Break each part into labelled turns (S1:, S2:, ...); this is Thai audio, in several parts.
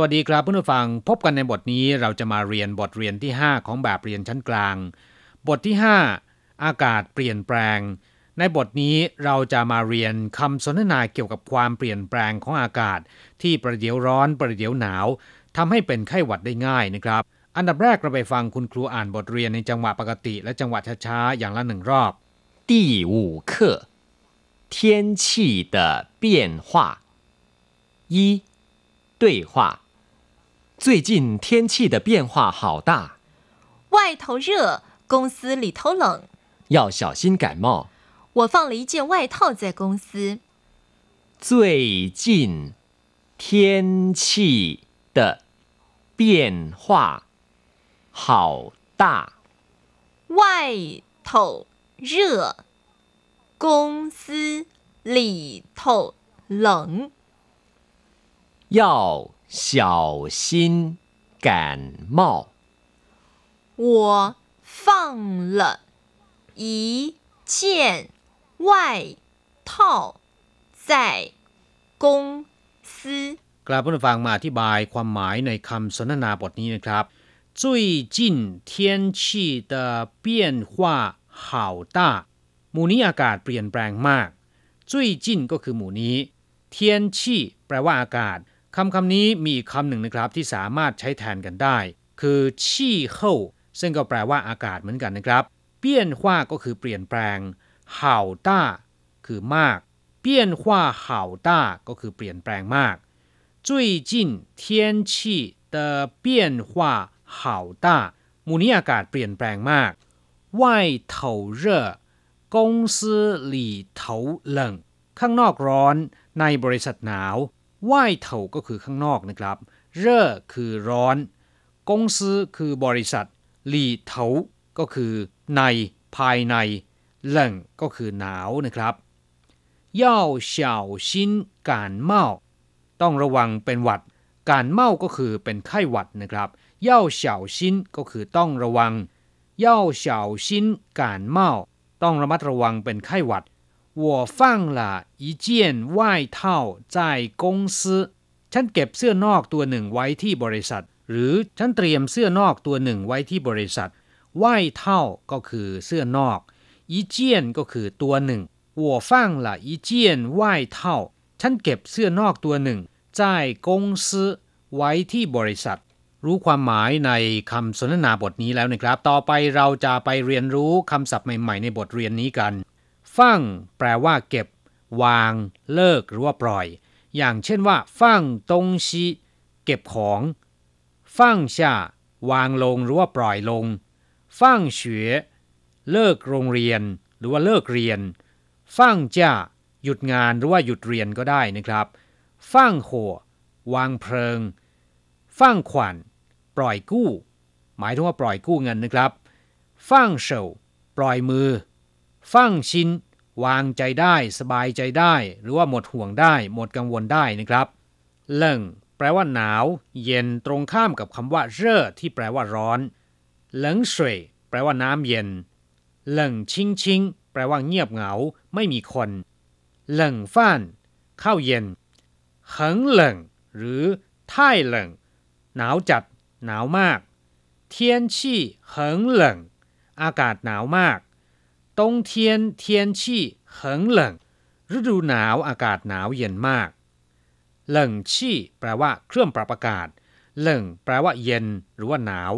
S1: วัสดีครับเพื่อนผู้ฟังพบกันในบทนี้เราจะมาเรียนบทเรียนที่ 5 ของแบบเรียนชั้นกลาง บทที่ 5 อากาศเปลี่ยนแปลง ในบทนี้เราจะมาเรียนคำสนทนาเกี่ยวกับความเปลี่ยนแปลงของอากาศ ที่ประเดี๋ยวร้อนประเดี๋ยวหนาวทำให้เป็นไข้หวัดได้ง่ายนะครับ อันดับแรกเราไปฟังคุณครูอ่านบทเรียนในจังหวะปกติ และจังหวะช้าๆอย่างละหนึ่งรอบ
S2: 第五课天气的变化一对话 最近天气的变化好大，
S3: 外头热，公司里头冷。
S2: 要小心感冒。
S3: 我放了一件外套在公司。
S2: 最近天气的变化好大，
S3: 外头热，公司里头冷。
S2: 要小心感冒。
S3: 我放了一件外套在公司。
S1: กลับผู้ฟังมาอธิบายความหมายในคำสนทนาบทนี้นะครับ最近天气的变化好大หมู่นี้อากาศเปลี่ยนแปลงมาก最近ก็คือหมู่นี้เทียนชี่แปลว่าอากาศ คำคำนี้มีอีกคำหนึ่งนะครับที่สามารถใช้แทนกันได้ คือชี่เฮาซึ่งก็แปลว่าอากาศเหมือนกันนะครับ เปี้ยนว่าก็คือเปลี่ยนแปลงเห่าต้าคือมาก เปี้ยนว่าเห่าต้าก็คือเปลี่ยนแปลงมาก 最近天气的变化好大หมู่นี้อากาศเปลี่ยนแปลงมาก外头热公司里头冷ข้างนอกร้อนในบริษัทหนาว ไหว้เถาก็คือข้างนอกนะครับ เร่อคือร้อน กงซือคือบริษัท หลีเถาก็คือใน ภายในเหล่งก็คือหนาวนะครับย่าเฉาชินการเมาต้องระวังเป็นหวัด การเมาก็คือเป็นไข้หวัดนะครับย่าเฉาชินก็คือต้องระวังย่าเฉาชินการเมาต้องระมัดระวังเป็นไข้หวัด 我放了一件外套在公司ฉันเก็บเสื้อนอกตัวหนึ่งไว้ที่บริษัท หรือฉันเตรียมเสื้อนอกตัวหนึ่งไว้ที่บริษัท外套ก็คือเสื้อนอก一件ก็คือตัวหนึ่ง我放了一件外套ฉันเก็บเสื้อนอกตัวหนึ่ง在公司ไว้ที่บริษัท รู้ความหมายในคำสนทนาบทนี้แล้วนะครับ ต่อไปเราจะไปเรียนรู้คำศัพท์ใหม่ ๆ ในบทเรียนนี้กัน ฟั่งแปลว่าเก็บ วาง เลิกหรือว่าปล่อย อย่างเช่นว่าฟั่งตงชีเก็บของฟั่งชาวางลงหรือว่าปล่อยลงฟั่งเฉวเลิกโรงเรียน หรือว่าเลิกเรียนฟั่งจ้าหยุดงานหรือว่าหยุดเรียนก็ได้นะครับฟั่งโหวางเพลิงฟั่งขวัญปล่อยกู้ หมายถึงว่าปล่อยกู้เงินนะครับฟั่งเฉาปล่อยมือฟั่งชิน วางใจได้ สบายใจได้ หรือว่าหมดห่วงได้ หมดกังวลได้นะครับเล่งแปลว่าหนาว เย็นตรงข้ามกับคำว่าเร่อที่แปลว่าร้อนเหลิงสวยแปลว่าน้ำเย็นเหลิงชิงชิงแปลว่าเงียบเหงา ไม่มีคนเหลิงฟ้านข้าวเย็นเหิงเหลิงหรือท่ายเหลิงหนาวจัด หนาวมาก เทียนชี่เหิงเหลิงอากาศหนาวมาก ต้งเทียนเทียนชี่เหิงเลิงฤดูหนาวอากาศหนาวเย็นมากเหลิงชี่แปลว่าเครื่องปรับอากาศเลิงแปลว่าเย็น หรือว่าหนาว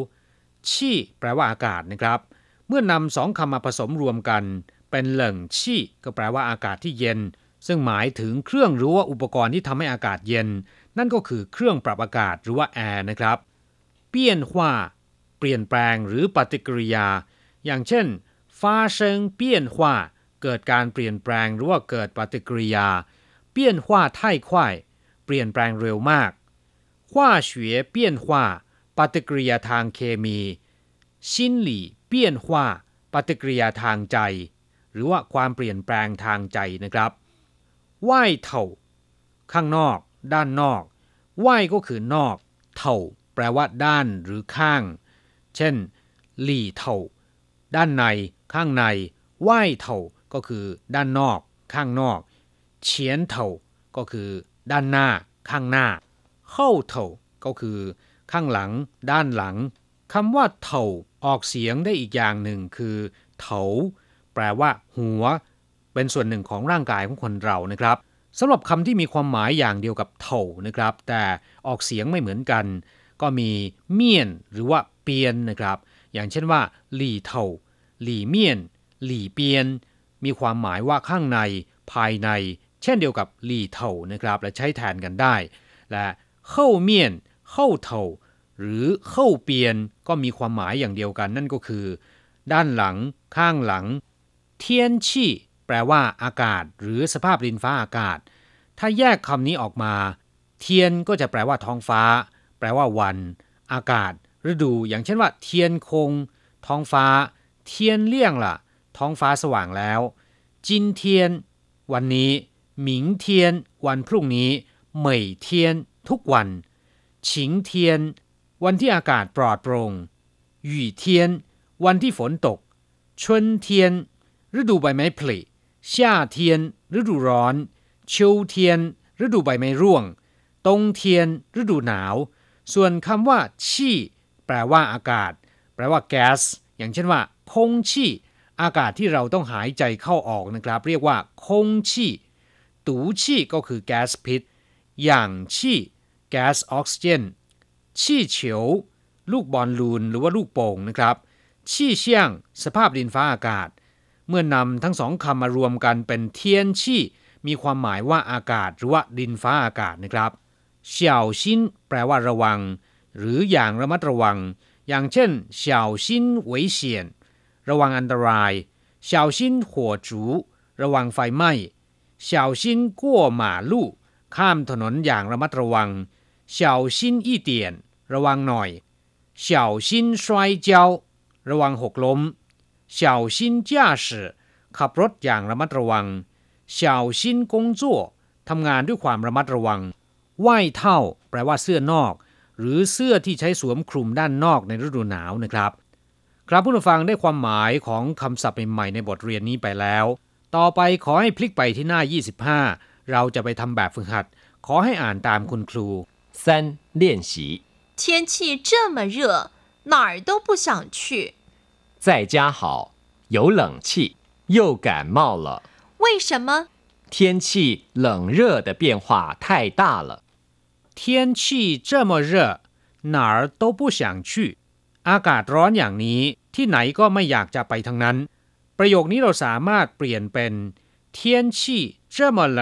S1: ชี่แปลว่าอากาศนะครับ เมื่อนำสองคำมาผสมรวมกัน เป็นเหลิงชี่ก็แปลว่าอากาศที่เย็น ซึ่งหมายถึงเครื่องหรือว่าอุปกรณ์ที่ทำให้อากาศเย็น นั่นก็คือเครื่องปรับอากาศหรือว่าแอร์นะครับ เปลี่ยนว่าเปลี่ยนแปลงหรือปฏิกิริยา อย่างเช่น ฟ้าเซิงเปี้ยนหว่าเกิดการเปลี่ยนแปลงหรือว่าเกิดปฏิกิริยา เปี้ยนหว่าไท่ควายเปลี่ยนแปลงเร็วมาก化学变化ปฏิกิริยาทางเคมี心理变化ปฏิกิริยาทางใจ หรือว่าความเปลี่ยนแปลงทางใจนะครับว่ายเถ่าข้างนอก ด้านนอกว่ายก็คือนอก เถ่าแปลว่าด้านหรือข้าง เช่น หลี่เถ่าด้านใน ข้างในว่ายเถาก็คือด้านนอก ข้างนอก เฉียนเถาก็คือด้านหน้า ข้างหน้า เข้าเถาก็คือ ข้างหลัง ด้านหลังคำว่าเถาออกเสียงได้อีกอย่างหนึ่งคือเถาแปลว่า หัว เป็นส่วนหนึ่งของร่างกายของคนเรานะครับสำหรับคำที่มีความหมายอย่างเดียวกับเถานะครับ แต่ออกเสียงไม่เหมือนกัน ก็มีเมียนหรือว่าเปียนนะครับ อย่างเช่นว่าหลี่เถา หลี่เมียน หลี่เปียน มีความหมายว่าข้างในภายใน เช่นเดียวกับหลี่เถานะครับ และใช้แทนกันได้ และเข้าเมียนเข้าเถาหรือเข้าเปียนก็มีความหมายอย่างเดียวกัน นั่นก็คือ ด้านหลัง ข้างหลัง เทียนชี่แปลว่าอากาศ หรือสภาพดินฟ้าอากาศ ถ้าแยกคำนี้ออกมา เทียนก็จะแปลว่าท้องฟ้า แปลว่าวัน อากาศ ฤดู อย่างเช่นว่า เทียนคง ท้องฟ้า 天亮了ท้องฟ้าสว่างแล้ว今天วันนี้明天วันพรุ่งนี้每天ทุกวัน晴天วันที่อากาศปลอดโปร่ง雨天วันที่ฝนตก春天ฤดูใบไม้ผลิ夏天ฤดูร้อน秋天ฤดูใบไม้ร่วง冬天ฤดูหนาว ส่วนคำว่าชี่ แปลว่าอากาศ แปลว่าแก๊ส อย่างเช่นว่า คงชี่อากาศที่เราต้องหายใจเข้าออกนะครับ เรียกว่าคงชี่ตูชี่ก็คือแก๊สพิษหยางชี่แก๊สออกซิเจนชี่เฉียว ลูกบอลลูนหรือว่าลูกโป่งนะครับชี่เชียง สภาพดินฟ้าอากาศ เมื่อนำทั้งสองคำมารวมกันเป็นเทียนชี่มีความหมายว่าอากาศหรือว่าดินฟ้าอากาศนะครับเฉียวชินแปลว่าระวัง หรืออย่างระมัดระวัง อย่างเช่นเฉียวชินเวยเฉียน ระวังอันตรายเฉียวชินหัวจูระวังไฟไหม้เฉียวชินกั้วหมาลู่ข้ามถนนอย่างระมัดระวังเฉียวชินอีเตียนระวังหน่อย小心摔跤ระวังหกล้ม小心驾驶ขับรถอย่างระมัดระวัง小心工作ทำงานด้วยความระมัดระวังว่ายเท่า แปลว่าเสื้อนอก หรือเสื้อที่ใช้สวมคลุมด้านนอกในฤดูหนาวนะครับ ครับผู้ฟังได้ความหมายของคำศัพท์ใหม่ๆในบทเรียนนี้ไปแล้ว ต่อไปขอให้พลิกไปที่หน้า 25 เราจะไปทำแบบฝึกหัด ขอให้อ่านตามคุณครู
S2: 三练习
S3: 天气这么热，哪儿都不想去。
S2: 在家好，有冷气，又感冒了。
S3: 为什么？
S2: 天气冷热的变化太大了。
S1: 天气这么热哪儿都不想去อากาศร้อนอย่างนี้ ที่ไหนก็ไม่อยากจะไปทั้งนั้น ประโยคนี้เราสามารถเปลี่ยนเป็น天气这么冷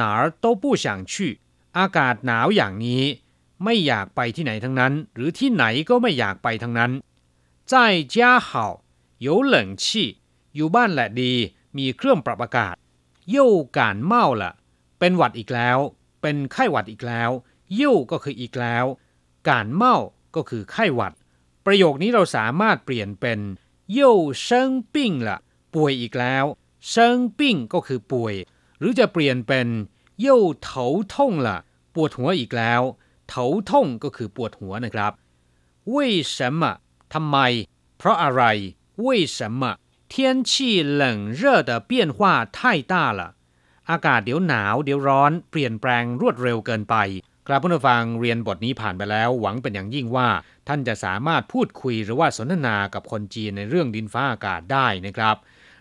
S1: 哪儿都不想去อากาศหนาวอย่างนี้ ไม่อยากไปที่ไหนทั้งนั้น หรือที่ไหนก็ไม่อยากไปทั้งนั้น在家好有冷气อยู่บ้านแหละดี มีเครื่องปรับอากาศ又感冒了เป็นหวัดอีกแล้ว เป็นไข้หวัดอีกแล้วยิ่วก็คืออีกแล้ว การเมาก็คือไข้หวัด ประโยคนี้เราสามารถเปลี่ยนเป็นยิ่วเซิงปิ้งละป่วยอีกแล้วเซิงปิ้งก็คือป่วย หรือจะเปลี่ยนเป็นยิ่วเถาท่งละปวดหัวอีกแล้วเถาท่งก็คือปวดหัวนะครับ为什么ทำไม เพราะอะไร为什么天气冷热的变化太大了อากาศเดี๋ยวหนาวเดี๋ยวร้อน เปลี่ยนแปลงรวดเร็วเกินไป กราบผู้ฟังเรียนบทนี้ผ่านไปแล้ว หวังเป็นอย่างยิ่งว่า ท่านจะสามารถพูดคุยหรือว่าสนทนากับคนจีนในเรื่องดินฟ้าอากาศได้นะครับ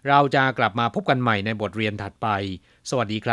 S1: เราจะกลับมาพบกันใหม่ในบทเรียนถัดไป สวัสดีครับ